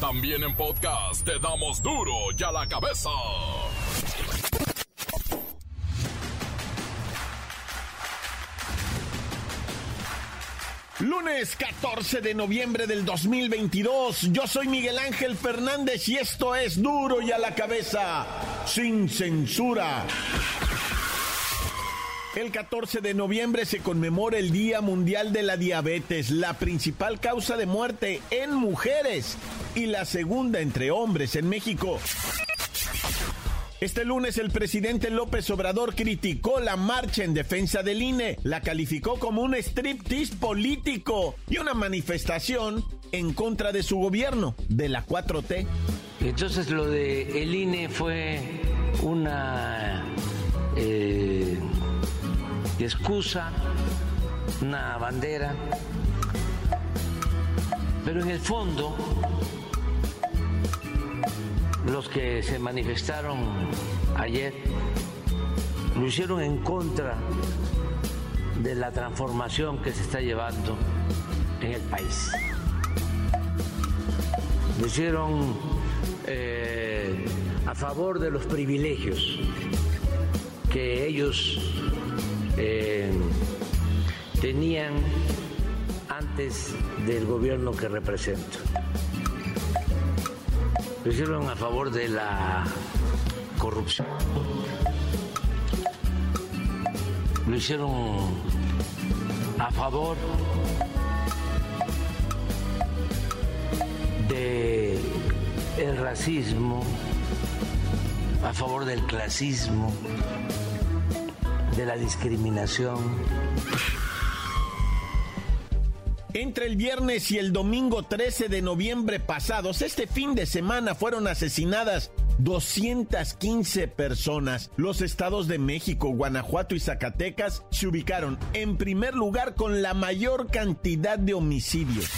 También en podcast te damos duro y a la cabeza. Lunes 14 de noviembre del 2022. Yo soy Miguel Ángel Fernández y esto es duro y a la cabeza, sin censura. El 14 de noviembre se conmemora el Día Mundial de la Diabetes, la principal causa de muerte en mujeres y la segunda entre hombres en México. Este lunes el presidente López Obrador criticó la marcha en defensa del INE, la calificó como un striptease político y una manifestación en contra de su gobierno, de la 4T. Entonces lo de el INE fue una eh, excusa, una bandera, pero en el fondo los que se manifestaron ayer lo hicieron en contra de la transformación que se está llevando en el país. Lo hicieron eh, a favor de los privilegios que ellos eh, tenían antes del gobierno que represento lo hicieron a favor de la corrupción. Lo hicieron a favor de el racismo, a favor del clasismo, de la discriminación. Entre el viernes y el domingo 13 de noviembre pasados, este fin de semana fueron asesinadas 215 personas. Los estados de México, Guanajuato y Zacatecas se ubicaron en primer lugar con la mayor cantidad de homicidios.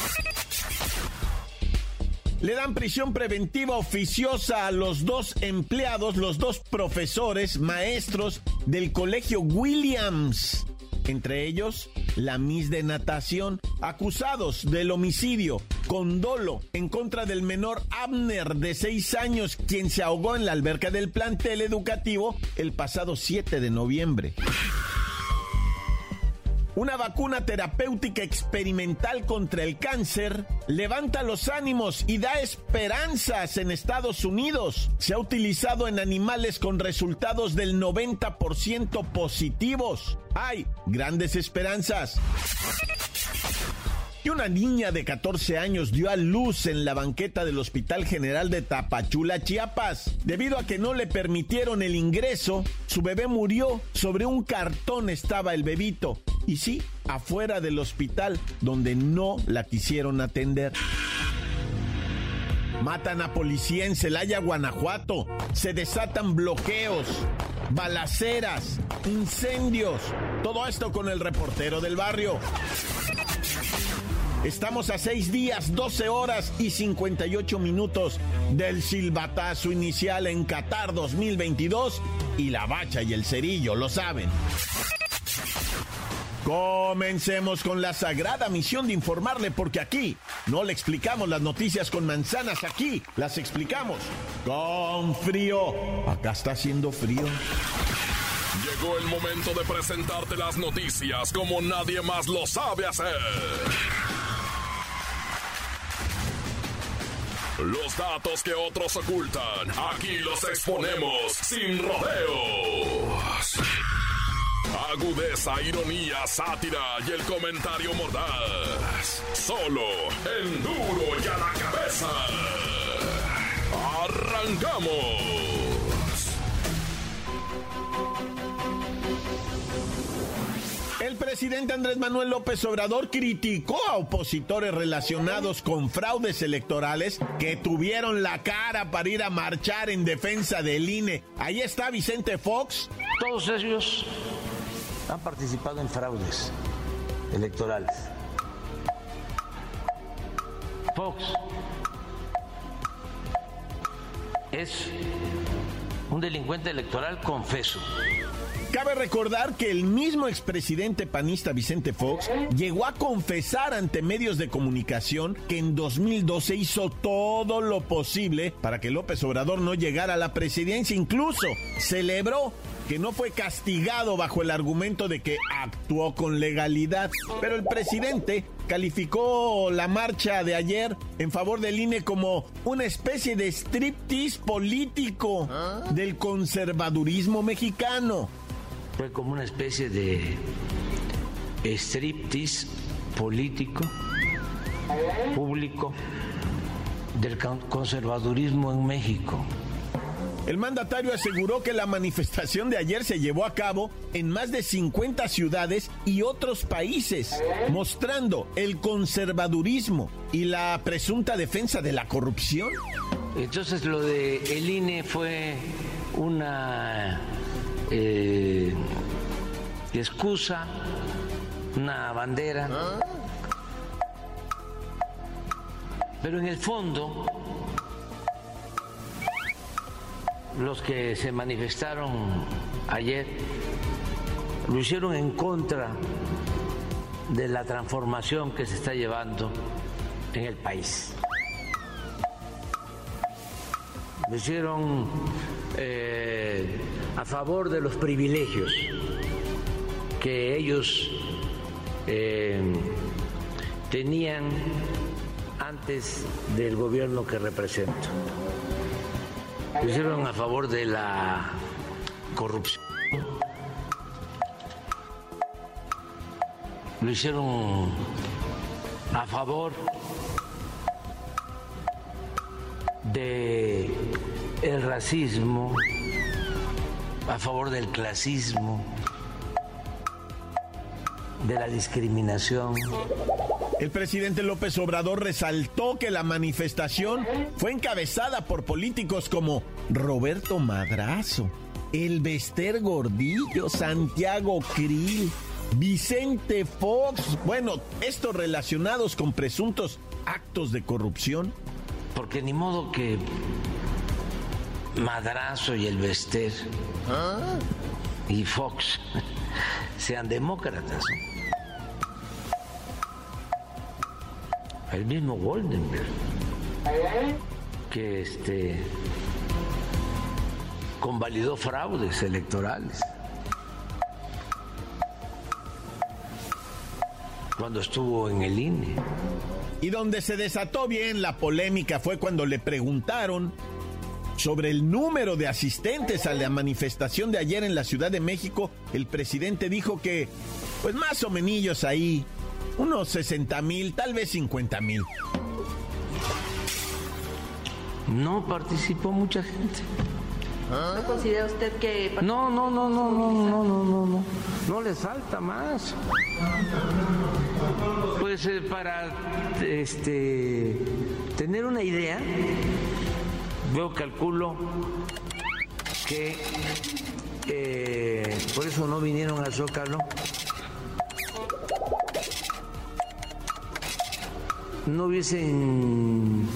Le dan prisión preventiva oficiosa a los dos empleados, los dos profesores, maestros del colegio Williams entre ellos la Miss de Natación, acusados del homicidio con dolo en contra del menor Abner de 6 años, quien se ahogó en la alberca del plantel educativo el pasado 7 de noviembre. Una vacuna terapéutica experimental contra el cáncer levanta los ánimos y da esperanzas en Estados Unidos. Se ha utilizado en animales con resultados del 90% positivos. Hay grandes esperanzas. Y una niña de 14 años dio a luz en la banqueta del Hospital General de Tapachula, Chiapas. Debido a que no le permitieron el ingreso, su bebé murió. Sobre un cartón estaba el bebito. Y sí, afuera del hospital, donde no la quisieron atender. Matan a policía en Celaya, Guanajuato. Se desatan bloqueos, balaceras, incendios. Todo esto con el reportero del barrio. Estamos a seis días, 12 horas y 58 minutos del silbatazo inicial en Qatar 2022 y la bacha y el cerillo lo saben. Comencemos con la sagrada misión de informarle porque aquí no le explicamos las noticias con manzanas, aquí las explicamos con frío. Acá está haciendo frío. Llegó el momento de presentarte las noticias como nadie más lo sabe hacer. Los datos que otros ocultan, aquí los exponemos sin rodeos. Agudeza, ironía, sátira y el comentario mordaz. Solo el duro y a la cabeza. ¡Arrancamos! El presidente Andrés Manuel López Obrador criticó a opositores relacionados con fraudes electorales que tuvieron la cara para ir a marchar en defensa del INE. Ahí está Vicente Fox. Todos ellos han participado en fraudes electorales. Fox es un delincuente electoral confeso Cabe recordar que el mismo expresidente panista Vicente Fox llegó a confesar ante medios de comunicación que en 2012 hizo todo lo posible para que López Obrador no llegara a la presidencia. Incluso celebró que no fue castigado bajo el argumento de que actuó con legalidad. Pero el presidente calificó la marcha de ayer en favor del INE como una especie de striptease político del conservadurismo mexicano. Fue como una especie de striptease político, público, del conservadurismo en México. El mandatario aseguró que la manifestación de ayer se llevó a cabo en más de 50 ciudades y otros países, mostrando el conservadurismo y la presunta defensa de la corrupción. Entonces lo de el INE fue una eh, excusa, una bandera, pero en el fondo los que se manifestaron ayer lo hicieron en contra de la transformación que se está llevando en el país. Lo hicieron eh, a favor de los privilegios que ellos eh, tenían antes del gobierno que represento lo hicieron a favor de la corrupción. Lo hicieron a favor de el racismo, a favor del clasismo, de la discriminación. El presidente López Obrador resaltó que la manifestación fue encabezada por políticos como Roberto Madrazo, El Bester Gordillo, Santiago Krill, Vicente Fox, bueno, estos relacionados con presuntos actos de corrupción. Porque ni modo que Madrazo y el Bester y Fox sean demócratas. el mismo Goldenberg, que este, convalidó fraudes electorales. cuando estuvo en el INE. Y donde se desató bien la polémica fue cuando le preguntaron sobre el número de asistentes a la manifestación de ayer en la Ciudad de México. El presidente dijo que, pues más o menos ahí, unos 60 mil, tal vez 50 mil. No participó mucha gente. ¿No considera usted que.? No, no, no, no, no, no, no, no, no. No les falta más. Pues eh, para este tener una idea, yo calculo que eh, por eso no vinieron al Zócalo no hubiesen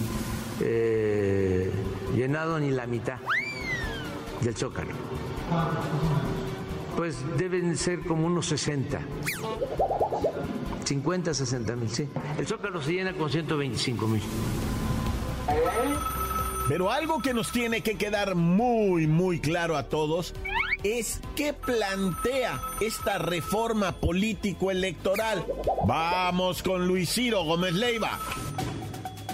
eh, llenado ni la mitad del zócalo. Pues deben ser como unos 60. 50, 60 mil, sí. El zócalo se llena con 125 mil. Pero algo que nos tiene que quedar muy, muy claro a todos es qué plantea esta reforma político-electoral. Vamos con Luis Ciro Gómez Leiva.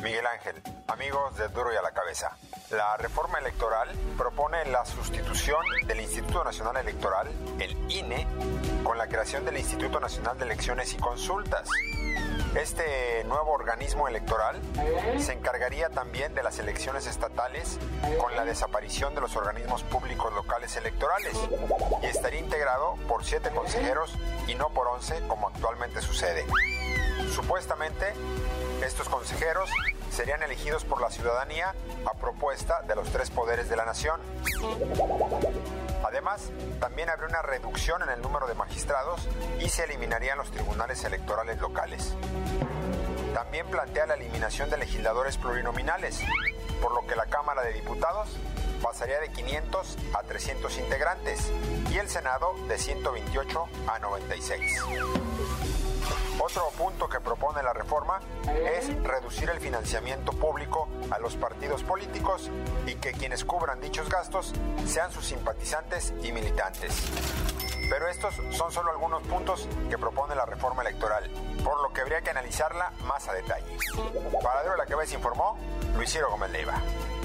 Miguel Ángel, amigos de Duro y a la Cabeza. La reforma electoral propone la sustitución del Instituto Nacional Electoral, el INE, con la creación del Instituto Nacional de Elecciones y Consultas. Este nuevo organismo electoral se encargaría también de las elecciones estatales con la desaparición de los organismos públicos locales electorales y estaría integrado por siete consejeros y no por once como actualmente sucede. Supuestamente, estos consejeros serían elegidos por la ciudadanía a propuesta de los tres poderes de la nación. Además, también habría una reducción en el número de magistrados y se eliminarían los tribunales electorales locales. También plantea la eliminación de legisladores plurinominales, por lo que la Cámara de Diputados pasaría de 500 a 300 integrantes y el Senado de 128 a 96. Otro punto que propone la reforma es reducir el financiamiento público a los partidos políticos y que quienes cubran dichos gastos sean sus simpatizantes y militantes. Pero estos son solo algunos puntos que propone la reforma electoral, por lo que habría que analizarla más a detalle. Para Duro la Cabeza informó Luis Gómez Leiva.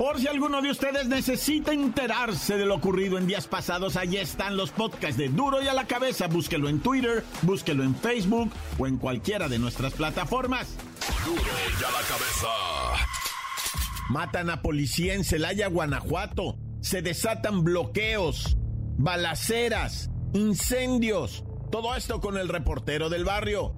Por si alguno de ustedes necesita enterarse de lo ocurrido en días pasados, allí están los podcasts de Duro y a la cabeza. Búsquelo en Twitter, búsquelo en Facebook o en cualquiera de nuestras plataformas. Duro y a la cabeza. Matan a policía en Celaya, Guanajuato. Se desatan bloqueos, balaceras, incendios. Todo esto con el reportero del barrio.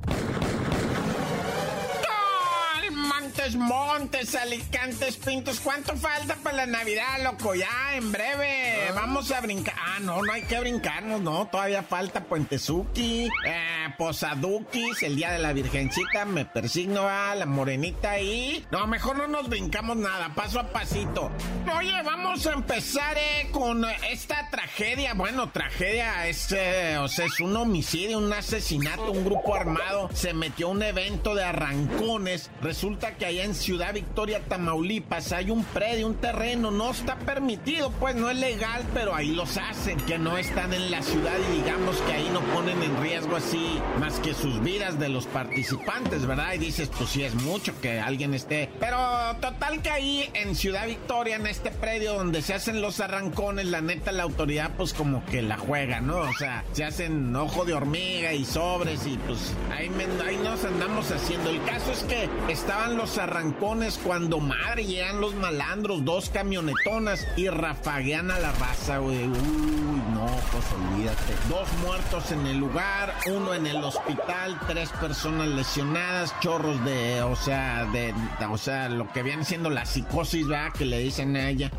Montes, Montes, Alicantes, Pintos. ¿Cuánto falta para la Navidad, loco? Ya, en breve. Ah. Vamos a brincar. Ah, no, no hay que brincarnos, no. Todavía falta Puentezuki, eh, Posaduquis, el Día de la Virgencita. Me persigno a la morenita y. No, mejor no nos brincamos nada, paso a pasito. Oye, vamos a empezar eh, con esta tragedia. Bueno, tragedia es, eh, o sea, es un homicidio, un asesinato. Un grupo armado se metió a un evento de arrancones. Resulta que allá en Ciudad Victoria, Tamaulipas, hay un predio, un terreno, no está permitido, pues no es legal, pero ahí los hacen, que no están en la ciudad y digamos que ahí no ponen en riesgo así más que sus vidas de los participantes, ¿verdad? Y dices, pues sí es mucho que alguien esté. Pero total que ahí en Ciudad Victoria, en este predio donde se hacen los arrancones, la neta la autoridad pues como que la juega, ¿no? O sea, se hacen ojo de hormiga y sobres y pues ahí, ahí nos andamos haciendo. El caso es que estaban los arrancones cuando madre llegan los malandros, dos camionetonas y rafaguean a la raza, güey. Uy, no, pues olvídate. Dos muertos en el lugar, uno en el hospital, tres personas lesionadas, chorros de, o sea, de, o sea, lo que viene siendo la psicosis, ¿verdad? Que le dicen a ella.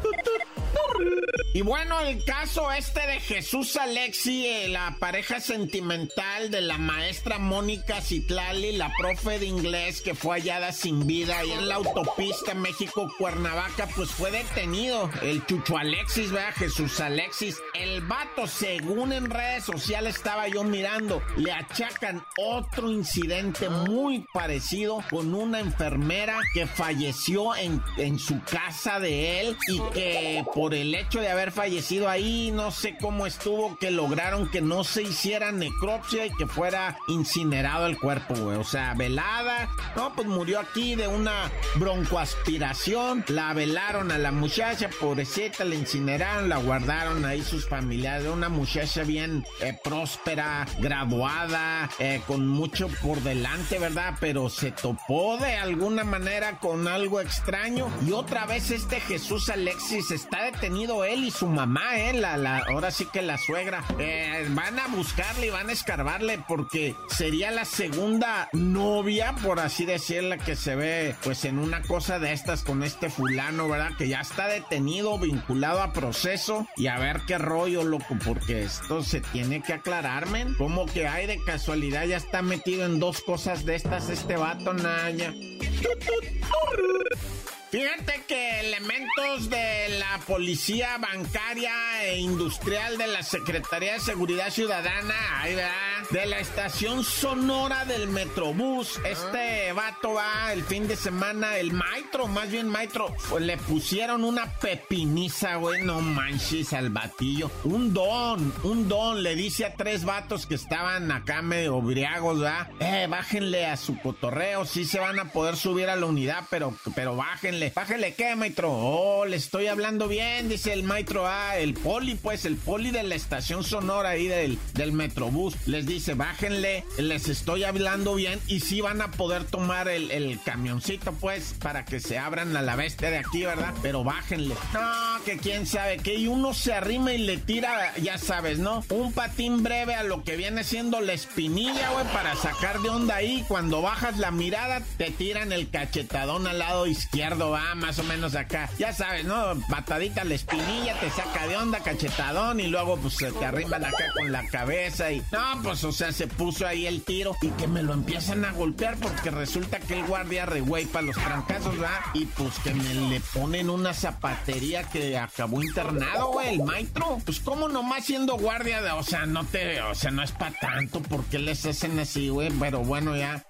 Y bueno, el caso este de Jesús Alexi, eh, la pareja sentimental de la maestra Mónica Citlali, la profe de inglés que fue hallada sin vida ahí en la autopista México-Cuernavaca, pues fue detenido. El Chucho Alexis, vea, Jesús Alexis. El vato, según en redes sociales estaba yo mirando, le achacan otro incidente muy parecido con una enfermera que falleció en, en su casa de él y que por el hecho de haber fallecido ahí, no sé cómo estuvo que lograron que no se hiciera necropsia y que fuera incinerado el cuerpo, güey. O sea, velada, no, pues murió aquí de una broncoaspiración, la velaron a la muchacha, pobrecita, la incineraron, la guardaron ahí sus familiares, una muchacha bien eh, próspera, graduada, eh, con mucho por delante, ¿verdad? Pero se topó de alguna manera con algo extraño y otra vez este Jesús Alexis está detenido él y su mamá, ¿eh? La, la, ahora sí que la suegra. Eh, van a buscarle y van a escarbarle porque sería la segunda novia, por así decirla, que se ve pues en una cosa de estas con este fulano, ¿verdad? Que ya está detenido, vinculado a proceso y a ver qué rollo, loco, porque esto se tiene que aclararme. Como que hay de casualidad, ya está metido en dos cosas de estas este vato, Naya. Fíjate que elementos de la policía bancaria e industrial de la Secretaría de Seguridad Ciudadana, ahí va, de la estación sonora del Metrobús, este vato va el fin de semana, el maestro, más bien maestro, pues le pusieron una pepiniza, güey, no manches al batillo. Un don, un don, le dice a tres vatos que estaban acá medio briagos, ¿verdad? Eh, bájenle a su cotorreo, sí se van a poder subir a la unidad, pero, pero bájenle bájale, ¿qué, maestro? Oh, le estoy hablando bien, dice el maestro. Ah, el poli, pues, el poli de la estación sonora ahí del, del Metrobús. Les dice, bájenle, les estoy hablando bien y sí van a poder tomar el, camioncito, pues, para que se abran a la bestia de aquí, ¿verdad? Pero bájenle. No, que quién sabe qué, y uno se arrima y le tira, ya sabes, ¿no? Un patín breve a lo que viene siendo la espinilla, güey, para sacar de onda ahí. Cuando bajas la mirada, te tiran el cachetadón al lado izquierdo, va, más o menos acá. Ya sabes, ¿no? Patadita la espinilla, te saca de onda, cachetadón, y luego pues se te arriman acá con la cabeza y... No, pues o sea, se puso ahí el tiro y que me lo empiezan a golpear porque resulta que el guardia güey para los trancazos, ¿va? Y pues que me le ponen una zapatería que acabó internado, güey, el maestro. Pues como nomás siendo guardia, de, o sea, no te, o sea, no es para tanto, porque les hacen así, güey? Pero bueno, ya.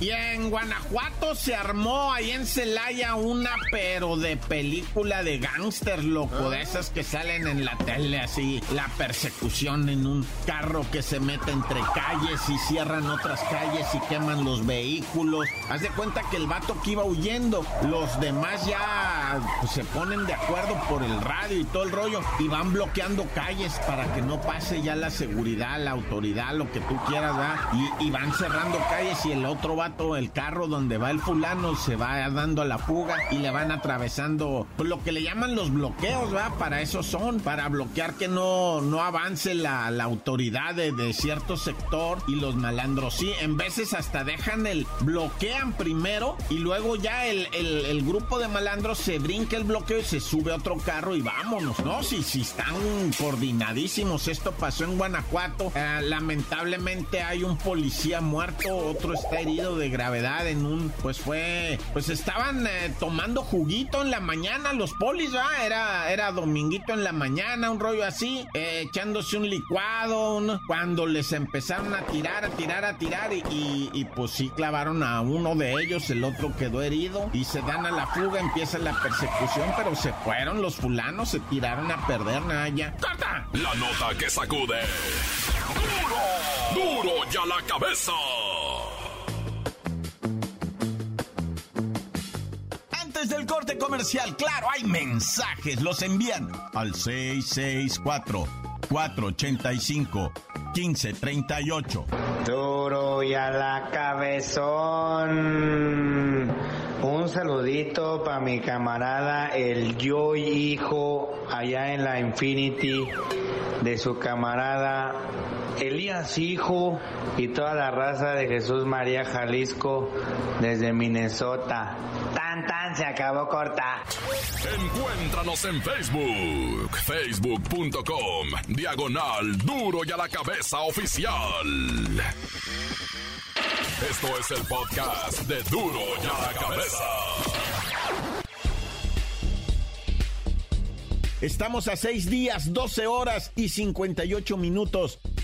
Y en Guanajuato se armó ahí en Celaya una pero de película de gángster, loco, de esas que salen en la tele así, la persecución en un carro que se mete entre calles y cierran otras calles y queman los vehículos. Haz de cuenta que el vato que iba huyendo, los demás ya pues, se ponen de acuerdo por el radio y todo el rollo y van bloqueando calles para que no pase ya la seguridad, la autoridad, lo que tú quieras, ¿verdad? Y, y van cerrando calles y el otro vato, el carro donde va el fulano, se va dando la fuga y le van atravesando pues, lo que le llaman los bloqueos, ¿va? Para eso son, para bloquear que no, no avance la, autoridad de, cierto sector y los malandros. Sí, en veces hasta dejan el, bloquean primero y luego ya el, el, grupo de malandros se brinca el bloqueo y se sube otro carro y vámonos, ¿no? Si, si están coordinadísimos, esto pasó en Guanajuato, eh, lamentablemente hay un policía muerto, otro está herido de gravedad en un, pues fue, pues estaban eh, tomando juguito en la mañana los polis, ¿va? Era, era dominguito en la mañana, un rollo así, eh, echándose un licuado, cuando les empezaron a tirar, a tirar, a tirar y, y, pues sí clavaron a uno de ellos, el otro quedó herido y se dan a la fuga, empieza la persecución, pero se fueron los fulanos, se tiraron a perder, nada ya. ¡Corta! La nota que sacude. ¡Duro! ¡Duro ya la cabeza! Comercial, claro, hay mensajes, los envían al 664-485-1538. Duro y a la cabezón. Un saludito para mi camarada el Joy Hijo allá en la Infinity de su camarada Elías Hijo y toda la raza de Jesús María Jalisco desde Minnesota. Tan tan se acabó corta. Encuéntranos en Facebook, facebook.com, diagonal duro y a la cabeza oficial. Esto es el podcast de duro y a la cabeza. Estamos a seis días, 12 horas y 58 minutos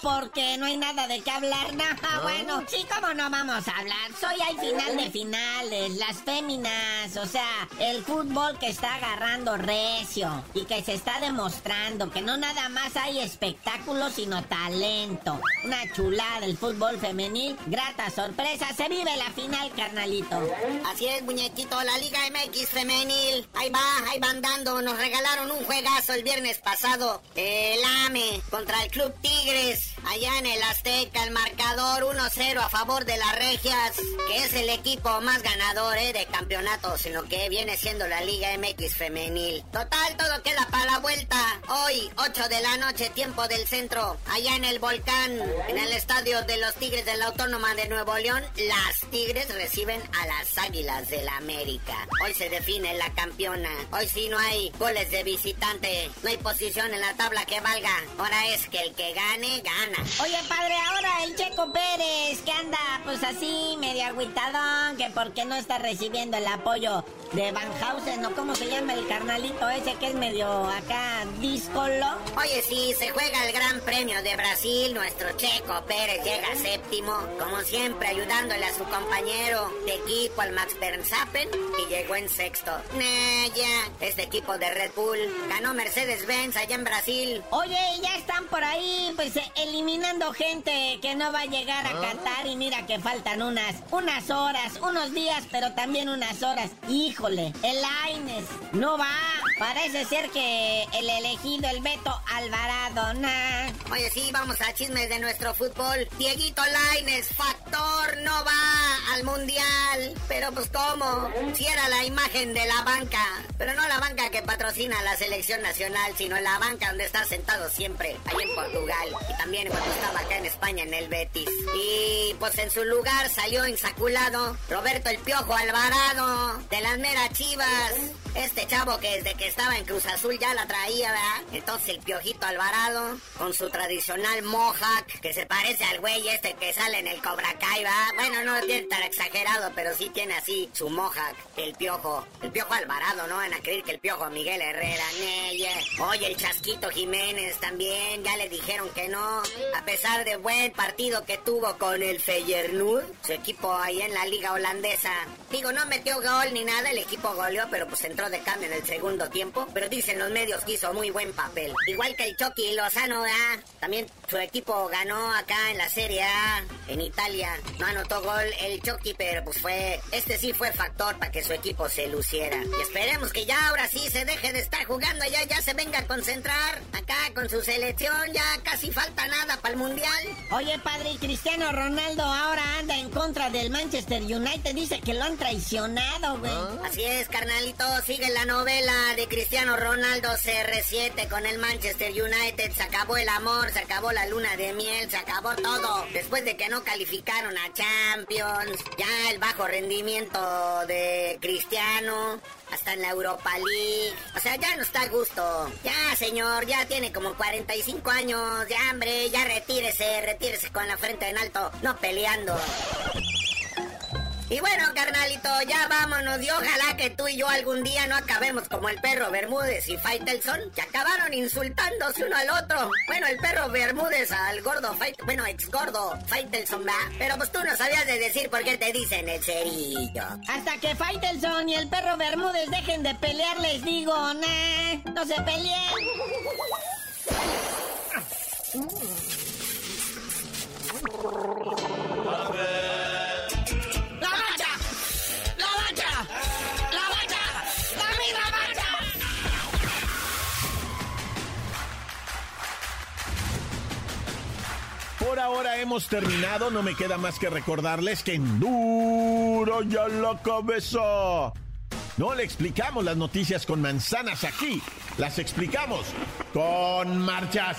porque no hay nada de qué hablar. No, bueno, sí, como no vamos a hablar. Soy al final de finales, las féminas, o sea, el fútbol que está agarrando recio y que se está demostrando que no nada más hay espectáculo, sino talento. Una chulada del fútbol femenil, grata sorpresa, se vive la final, carnalito. Así es, muñequito, la Liga MX femenil. Ahí va, ahí van dando. Nos regalaron un juegazo el viernes pasado. El AME contra el Club Tigres. Allá en el Azteca, el marcador 1-0 a favor de las Regias, que es el equipo más ganador eh, de campeonatos en lo que viene siendo la Liga MX femenil. Total, todo queda para la vuelta. Hoy, 8 de la noche, tiempo del centro, allá en el volcán, en el estadio de los Tigres de la Autónoma de Nuevo León, las Tigres reciben a las Águilas del la América. Hoy se define la campeona. Hoy sí no hay goles de visitante, no hay posición en la tabla que valga. Ahora es que el que gane, gana. Oye, padre, ahora el Checo Pérez, que anda pues así, medio agüitadón, que porque no está recibiendo el apoyo de Van Hausen, ¿no? ¿Cómo se llama el carnalito ese que es medio acá díscolo? Oye, sí, se juega el Gran Premio de Brasil, nuestro Checo Pérez llega séptimo, como siempre ayudándole a su compañero de equipo, al Max Verstappen, y llegó en sexto. Nah, ya, este equipo de Red Bull. Ganó Mercedes-Benz allá en Brasil. Oye, ya están por ahí, pues eliminando gente que no va a llegar a Ah. Qatar y mira que faltan unas, unas horas, unos días, pero también unas horas. Híjole, el Aines no va. Parece ser que el elegido, el Beto Alvarado, nah. Oye, sí, vamos a chismes de nuestro fútbol. Dieguito Laines, factor, no va al mundial. Pero pues cómo, si era la imagen de la banca. Pero no la banca que patrocina la selección nacional, sino la banca donde está sentado siempre, ahí en Portugal. Y también cuando estaba acá en España, en el Betis. Y pues en su lugar salió insaculado Roberto el Piojo Alvarado, de las meras chivas. Este chavo que desde que estaba en Cruz Azul ya la traía, ¿verdad? Entonces el Piojito Alvarado, con su tradicional mohawk, que se parece al güey este que sale en el Cobra Kai, ¿verdad? Bueno, no tiene tan exagerado, pero sí tiene así su mohawk, el Piojo. El Piojo Alvarado, no van a creer que el Piojo Miguel Herrera, Neye. Oye, el Chasquito Jiménez también, ya le dijeron que no. A pesar de buen partido que tuvo con el Feyenoord, su equipo ahí en la liga holandesa. Digo, no metió gol ni nada, el equipo goleó, pero pues entró de cambio en el segundo tiempo. Pero dicen los medios que hizo muy buen papel. Igual que el Chucky Lozano, ¿verdad? También su equipo ganó acá en la Serie A, en Italia. No anotó gol el Chucky, pero pues fue... Este sí fue factor para que su equipo se luciera. Y esperemos que ya ahora sí se deje de estar jugando, ya, ya se venga a concentrar acá con su selección. Ya casi falta nada para el Mundial. Oye, padre, y Cristiano Ronaldo ahora anda en contra del Manchester United. Dice que lo han traicionado, güey. Así es, carnalito. Sigue la novela de Cristiano Ronaldo CR7 con el Manchester United. Se acabó el amor, se acabó la luna de miel, se acabó todo. Después de que no calificaron a Champions, ya el bajo rendimiento de Cristiano. Hasta en la Europa League. O sea, ya no está a gusto. Ya, señor, ya tiene como 45 años. Ya, hambre, ya retírese, retírese con la frente en alto. No peleando. Y bueno, carnalito, ya vámonos y ojalá que tú y yo algún día no acabemos como el perro Bermúdez y Faitelson, que acabaron insultándose uno al otro. Bueno, el perro Bermúdez al gordo Fait, bueno, ex gordo Faitelson, va. Pero pues tú no sabías de decir por qué te dicen el cerillo. Hasta que Faitelson y el perro Bermúdez dejen de pelear, les digo, nah, no se peleen. Por ahora hemos terminado, no me queda más que recordarles que en duro ya la cabeza. No le explicamos las noticias con manzanas aquí, las explicamos con marchas.